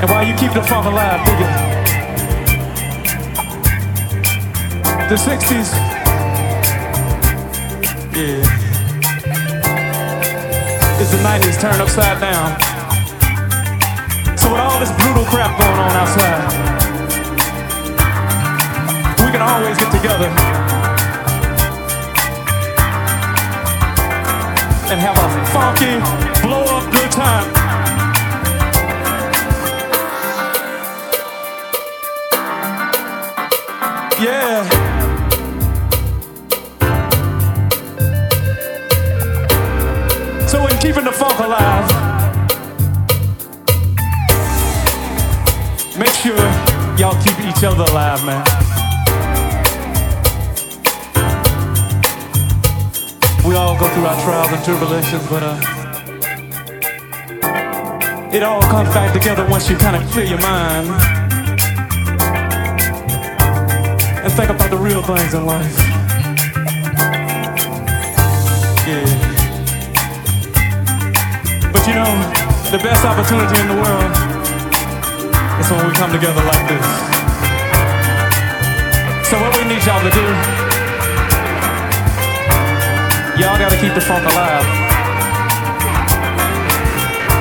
And while you keep the funk alive, dig. The 60s. Yeah. It's the 90s turned upside down. So with all this brutal crap going on outside, we can always get together and have a funky, blow up good time. So in keeping the funk alive, make sure y'all keep each other alive, man. We all go through our trials and tribulations, but uh, it all comes back together once you kind of clear your mind. and think about the real things in life. Yeah. But you know, the best opportunity in the world is when we come together like this. So what we need y'all to do, y'all gotta keep the funk alive.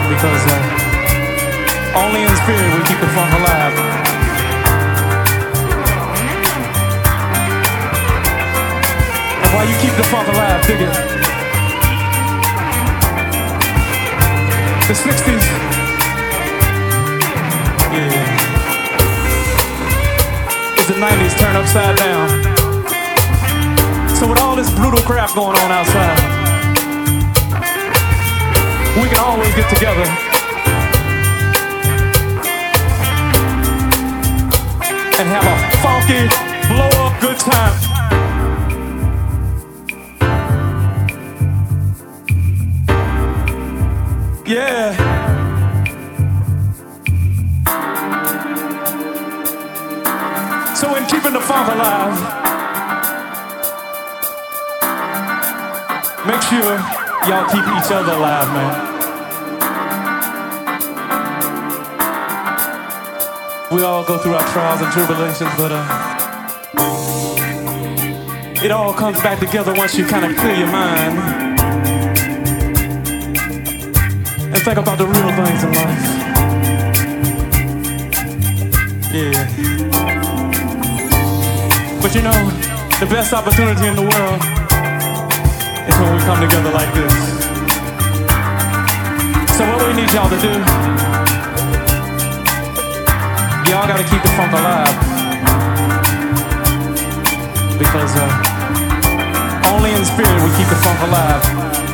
Because uh, only in spirit we keep the funk alive. while you keep the funk alive, dig it. The 60s. Yeah. It's the 90s turned upside down. So with all this brutal crap going on outside, we can always get together. And have a funky, blow up good time. The funk alive, make sure y'all keep each other alive, man. We all go through our trials and tribulations, but uh, it all comes back together once you kind of clear your mind. and think about the real things in life. But you know, the best opportunity in the world is when we come together like this. So what we need y'all to do, y'all gotta keep the funk alive. Because uh, only in spirit we keep the funk alive.